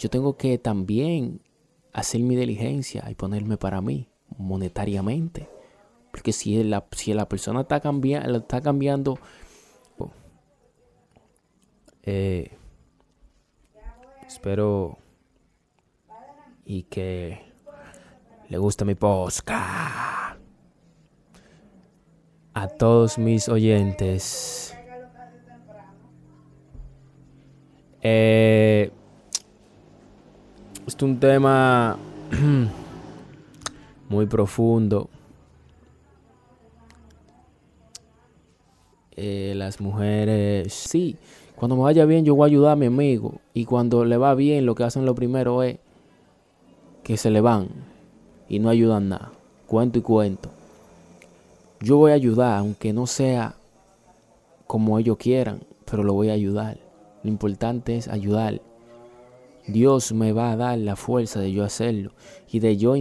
yo tengo que también hacer mi diligencia y ponerme para mí monetariamente. Porque si la, si la persona está, está cambiando, eh, espero y que le guste mi posca. A todos mis oyentes. Eh, es un tema muy profundo. Eh, las mujeres, sí, cuando me vaya bien yo voy a ayudar a mi amigo. Y cuando le va bien lo que hacen lo primero es que se le van y no ayudan nada. Cuento y cuento. Yo voy a ayudar, aunque no sea como ellos quieran, pero lo voy a ayudar. Lo importante es ayudar. Dios me va a dar la fuerza de yo hacerlo y de yo